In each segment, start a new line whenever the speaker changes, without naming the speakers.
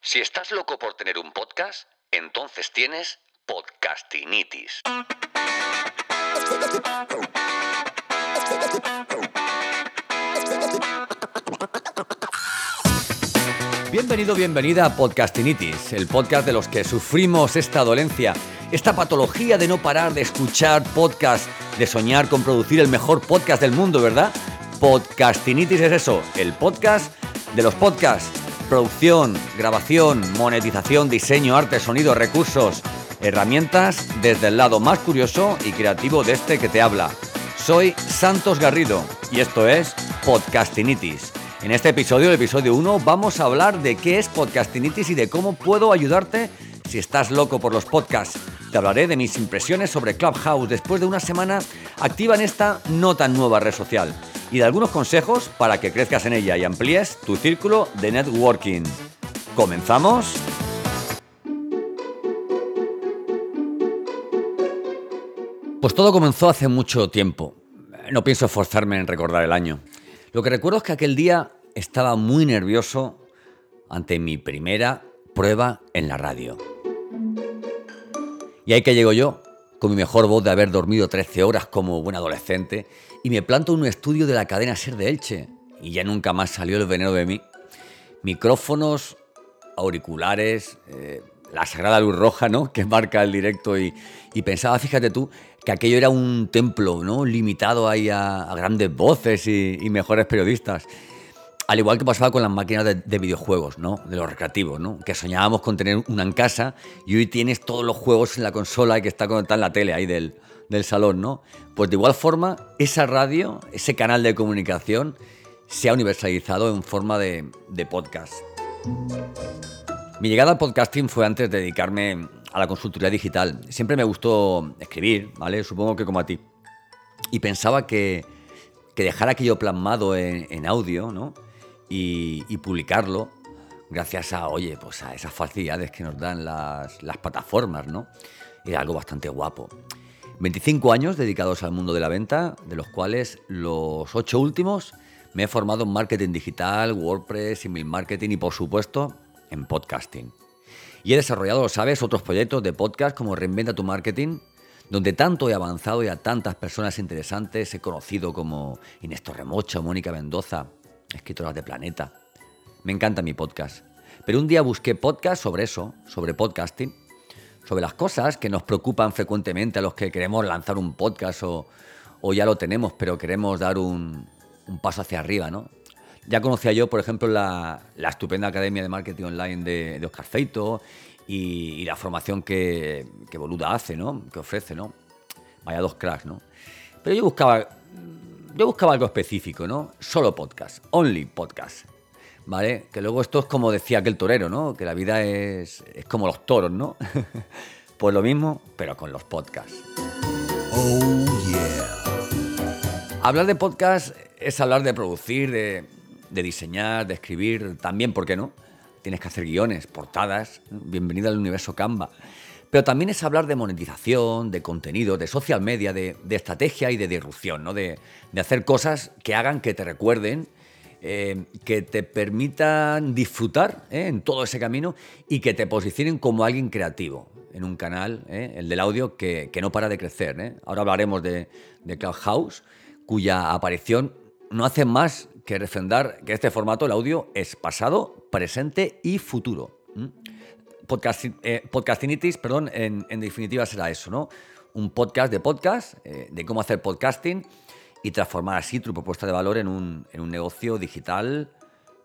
Si estás loco por tener un podcast, entonces tienes podcastinitis. Bienvenido, bienvenida a Podcastinitis, el podcast de los que sufrimos esta dolencia, esta patología de no parar de escuchar podcast, de soñar con producir el mejor podcast del mundo, ¿verdad? Podcastinitis es eso, el podcast de los podcasts. Producción, grabación, monetización, diseño, arte, sonido, recursos, herramientas desde el lado más curioso y creativo de este que te habla. Soy Santos Garrido y esto es Podcastinitis. En este episodio, el episodio 1, vamos a hablar de qué es Podcastinitis y de cómo puedo ayudarte si estás loco por los podcasts. Te hablaré de mis impresiones sobre Clubhouse después de una semana activa en esta no tan nueva red social y de algunos consejos para que crezcas en ella y amplíes tu círculo de networking. ¿Comenzamos? Pues todo comenzó hace mucho tiempo. No pienso esforzarme en recordar el año. Lo que recuerdo es que aquel día estaba muy nervioso ante mi primera prueba en la radio. Y ahí que llego yo, con mi mejor voz de haber dormido 13 horas como buen adolescente, y me planto en un estudio de la cadena Ser de Elche. Y ya nunca más salió el veneno de mí. Micrófonos, auriculares, eh, la sagrada luz roja, ¿no? Que marca el directo. Y, pensaba, fíjate tú, que aquello era un templo, ¿no? Limitado ahí a, grandes voces y, mejores periodistas. Al igual que pasaba con las máquinas de, videojuegos, ¿no? De los recreativos, ¿no? Que soñábamos con tener una en casa y hoy tienes todos los juegos en la consola y que está conectada en la tele ahí del, del salón, ¿no? Pues de igual forma, esa radio, ese canal de comunicación, se ha universalizado en forma de, podcast. Mi llegada al podcasting fue antes de dedicarme a la consultoría digital. Siempre me gustó escribir, ¿vale? Supongo que como a ti. Y pensaba que, dejar aquello plasmado en, audio, ¿no? Y, publicarlo, gracias a, oye, pues a esas facilidades que nos dan las, las plataformas, ¿no? Era algo bastante guapo. 25 años dedicados al mundo de la venta, de los cuales los 8 últimos me he formado en marketing digital, WordPress, email marketing y por supuesto en podcasting. Y he desarrollado, sabes, otros proyectos de podcast como Reinventa tu Marketing, donde tanto he avanzado y a tantas personas interesantes he conocido como Inés Torremocha Mónica Mendoza, escritoras de Planeta. Me encanta mi podcast. Pero un día busqué podcast sobre eso, sobre podcasting, sobre las cosas que nos preocupan frecuentemente a los que queremos lanzar un podcast o, ya lo tenemos, pero queremos dar un, paso hacia arriba, ¿no? Ya conocía yo, por ejemplo, la, estupenda Academia de Marketing Online de, Oscar Feito y, la formación que, que, Boluda hace, ¿no? Que ofrece, ¿no? Vaya dos cracks, ¿no? Pero yo buscaba, yo buscaba algo específico, ¿no? Solo podcast, only podcast. ¿vale? Que luego esto es como decía aquel torero, ¿no? Que la vida es, es como los toros, ¿no? pues lo mismo, pero con los podcasts. Oh, yeah. Hablar de podcast es hablar de producir, de, de diseñar, de escribir, también, ¿por qué no? Tienes que hacer guiones, portadas, bienvenida al universo Canva. Pero también es hablar de monetización, de contenido, de social media, de, estrategia y de disrupción, ¿no? De, de, hacer cosas que hagan que te recuerden eh, que te permitan disfrutar eh, en todo ese camino y que te posicionen como alguien creativo en un canal, eh, el del audio, que, no para de crecer. Ahora hablaremos de, de Clubhouse, cuya aparición no hace más que refrendar que este formato, el audio, es pasado, presente y futuro. Podcast, podcastinitis, perdón, en, definitiva será eso, ¿no? Un podcast de podcast, de cómo hacer podcasting y transformar así tu propuesta de valor en un, en un negocio digital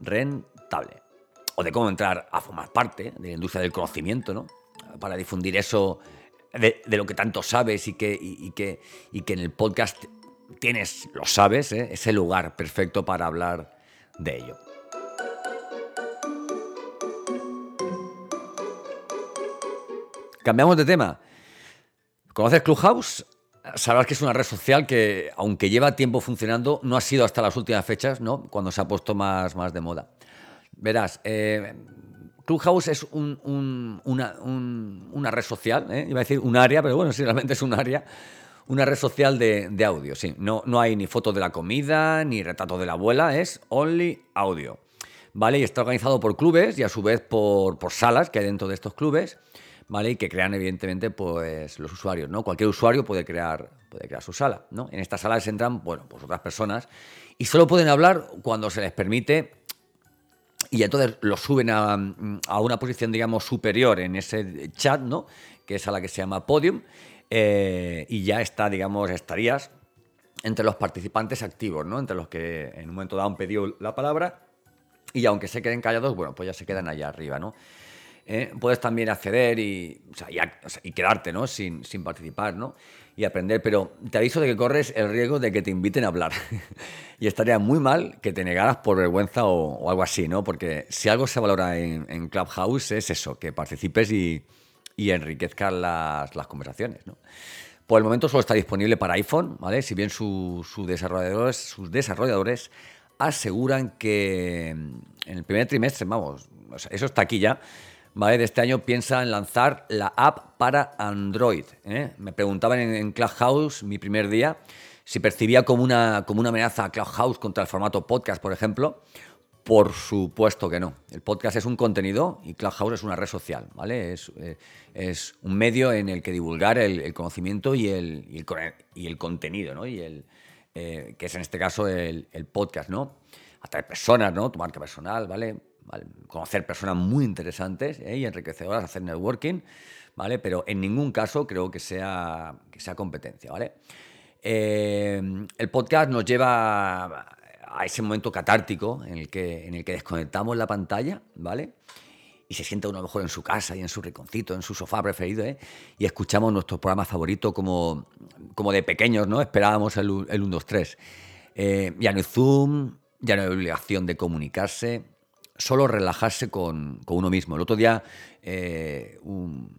rentable. O de cómo entrar a formar parte de la industria del conocimiento, ¿no? Para difundir eso de, lo que tanto sabes y que, y, que, y que en el podcast tienes, lo sabes, ¿eh? ese lugar perfecto para hablar de ello. Cambiamos de tema. ¿Conoces Clubhouse? Sabrás que es una red social que, aunque lleva tiempo funcionando, no ha sido hasta las últimas fechas, ¿no? Cuando se ha puesto más, más de moda. Verás, eh, Clubhouse es una, una, red social, ¿eh? iba a decir un área, pero bueno, sí, realmente es un área, una red social de, de, audio, sí. No, no hay ni fotos de la comida, ni retrato de la abuela, es only audio. ¿Vale? Y está organizado por clubes y a su vez por, por salas que hay dentro de estos clubes. ¿Vale? Y que crean, evidentemente, pues los usuarios, ¿no? Cualquier usuario puede crear, puede crear su sala, ¿no? En estas salas entran, bueno, pues otras personas y solo pueden hablar cuando se les permite y entonces lo suben a, una posición, digamos, superior en ese chat, ¿no? Que es a la que se llama podium eh, y ya está, digamos, estarías entre los participantes activos, ¿no? Entre los que en un momento dado han pedido la palabra y aunque se queden callados, bueno, pues ya se quedan allá arriba, ¿no? ¿Eh? puedes también acceder y, quedarte ¿no? sin, participar ¿no? y aprender, pero te aviso de que corres el riesgo de que te inviten a hablar. y estaría muy mal que te negaras por vergüenza o, algo así, ¿no? porque si algo se valora en, Clubhouse es eso, que participes y, enriquezcas las, conversaciones. ¿no? Por el momento solo está disponible para iPhone, ¿vale? Si bien sus desarrolladores, sus desarrolladores aseguran que en el primer trimestre, vamos, eso está aquí ya, de este año piensa en lanzar la app para Android. ¿eh? Me preguntaban en, Clubhouse mi primer día si percibía como una, como una amenaza a Clubhouse contra el formato podcast, por ejemplo. Por supuesto que no. El podcast es un contenido y Clubhouse es una red social, ¿vale? Es, eh, un medio en el que divulgar el, conocimiento y el, y el, contenido, ¿no? Y el, eh, que es en este caso el, podcast, ¿no? Atraer personas, ¿no? Tu marca personal, ¿vale? Conocer personas muy interesantes ¿eh? y enriquecedoras, hacer networking, ¿vale? Pero en ningún caso creo que sea, que sea competencia, ¿vale? Eh, el podcast nos lleva a ese momento catártico en el que, en el que desconectamos la pantalla, ¿vale? Y se siente uno mejor en su casa y en su rinconcito, en su sofá preferido, ¿eh? Y escuchamos nuestro programa favorito como, como de pequeños, ¿no? Esperábamos el, el 1, 2, 3. ya no hay Zoom, ya no hay obligación de comunicarse, solo relajarse con, uno mismo. El otro día eh, un,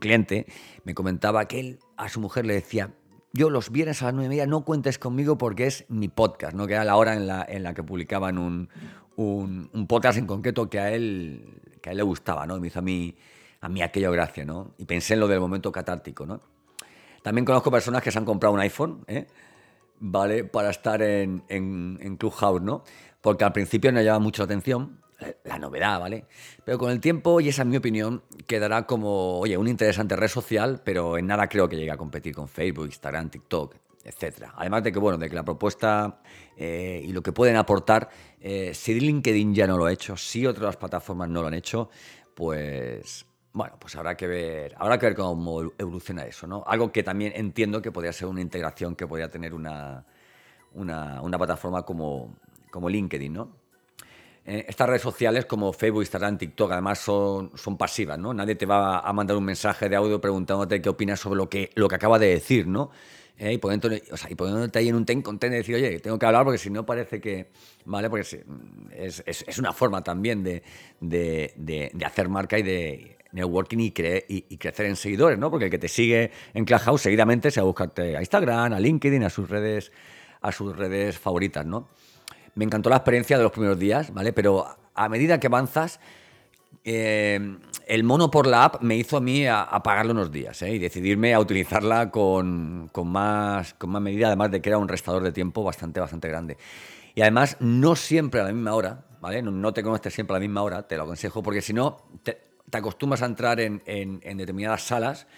cliente me comentaba que él a su mujer le decía, yo los viernes a las nueve y media no cuentes conmigo porque es mi podcast, ¿no? que era la hora en la, en la que publicaban un, podcast en concreto que a él, que a él le gustaba, ¿no? me hizo a mí, a mí aquello gracia, ¿no? Y pensé en lo del momento catártico, ¿no? También conozco personas que se han comprado un iPhone, ¿eh? ¿vale? Para estar en, en, en Clubhouse, ¿no? Porque al principio no llama mucho la atención, la novedad, ¿vale? Pero con el tiempo, y esa es mi opinión, quedará como, oye, una interesante red social, pero en nada creo que llegue a competir con Facebook, Instagram, TikTok, etc. Además de que, bueno, de que la propuesta eh, y lo que pueden aportar, eh, si LinkedIn ya no lo ha hecho, si otras plataformas no lo han hecho, pues, bueno, pues habrá que ver, habrá que ver cómo evoluciona eso, ¿no? Algo que también entiendo que podría ser una integración que podría tener una, una, una plataforma como, como LinkedIn, ¿no? Eh, estas redes sociales como Facebook, Instagram, TikTok, además son, son pasivas, ¿no? Nadie te va a mandar un mensaje de audio preguntándote qué opinas sobre lo que, lo que acaba de decir, ¿no? Eh, y, poniéndote, ahí en un ten content y decir, oye, tengo que hablar porque si no parece que, ¿vale? Porque es, es, una forma también de, de, de, hacer marca y de networking y, y, crecer en seguidores, ¿no? Porque el que te sigue en Clubhouse seguidamente se va a buscarte a Instagram, a LinkedIn, a sus redes, a sus redes favoritas, ¿no? Me encantó la experiencia de los primeros días, ¿vale? Pero a medida que avanzas, eh, el mono por la app me hizo a mí apagarlo unos días ¿eh? y decidirme a utilizarla con, más, con más medida, además de que era un restador de tiempo bastante, bastante grande. Y además, no siempre a la misma hora, ¿vale? No, te conoces siempre a la misma hora, te lo aconsejo, porque si no, te, acostumbras a entrar en, en determinadas salas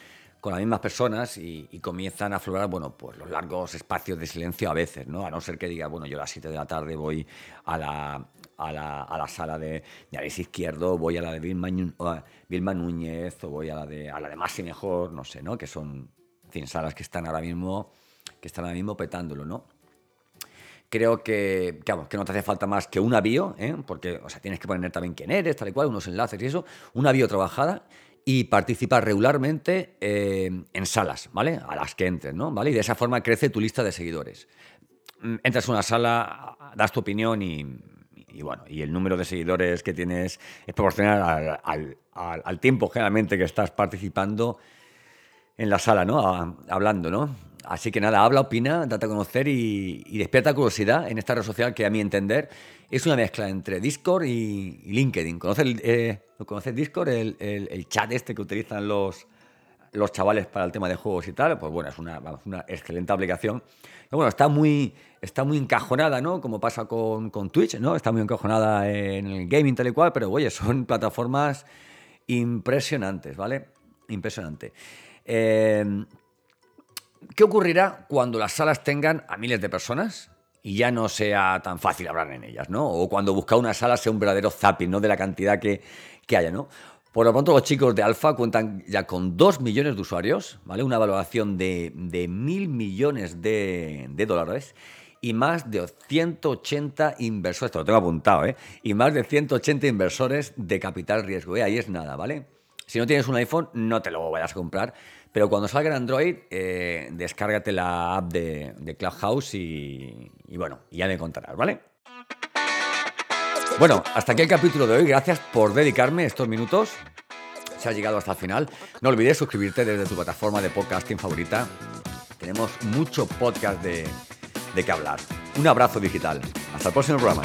con las mismas personas y, comienzan a aflorar, bueno, pues los largos espacios de silencio a veces, ¿no? A no ser que diga, bueno, yo a las 7 de la tarde voy a la, a la, a la sala de, de Izquierdo, voy a la de Vilma, Núñez, o voy a la de, a la de Más y Mejor, no sé, ¿no? Que son, en salas que están ahora mismo, que están ahora mismo petándolo, ¿no? Creo que, que, que no te hace falta más que una bio, ¿eh? porque o sea, tienes que poner también quién eres, tal y cual, unos enlaces y eso, una bio trabajada y participar regularmente eh, en salas, ¿vale? A las que entres, ¿no? ¿Vale? Y de esa forma crece tu lista de seguidores. Mm, entras en una sala, das tu opinión y, y bueno, y el número de seguidores que tienes es proporcional al, al, al tiempo generalmente que estás participando en la sala, ¿no? hablando, ¿no? Así que nada, habla, opina, date a conocer y, despierta curiosidad en esta red social que a mi entender es una mezcla entre Discord y, LinkedIn. ¿Conoces, eh, ¿Conoces Discord? El, el, chat este que utilizan los, los chavales para el tema de juegos y tal. Pues bueno, es una, excelente aplicación. Y bueno, está muy, está muy encajonada, ¿no? Como pasa con, con Twitch, ¿no? Está muy encajonada en el gaming tal y cual, pero oye, son plataformas impresionantes, ¿vale? Impresionante. Eh, ¿Qué ocurrirá cuando las salas tengan a miles de personas y ya no sea tan fácil hablar en ellas, ¿no? O cuando buscar una sala sea un verdadero zapping, ¿no? De la cantidad que, haya, ¿no? Por lo pronto, los chicos de Alfa cuentan ya con 2 millones de usuarios, ¿vale? Una valoración de, de mil millones de, de, dólares y más de 180 inversores, esto lo tengo apuntado, ¿eh? Y más de 180 inversores de capital riesgo, ¿eh? Ahí es nada, ¿vale? Si no tienes un iPhone, no te lo vayas a comprar. Pero cuando salga en Android, eh, descárgate la app de, Clubhouse y, y, bueno, ya me contarás, ¿vale? Bueno, hasta aquí el capítulo de hoy. Gracias por dedicarme estos minutos. Si has llegado hasta el final, no olvides suscribirte desde tu plataforma de podcasting favorita. Tenemos mucho podcast de, de qué hablar. Un abrazo digital. Hasta el próximo programa.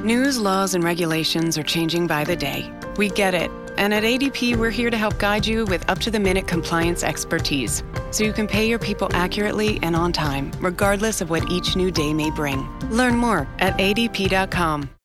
News, laws, and regulations are changing by the day. We get it. And at ADP, we're here to help guide you with up to the minute compliance expertise so you can pay your people accurately and on time, regardless of what each new day may bring. Learn more at adp.com.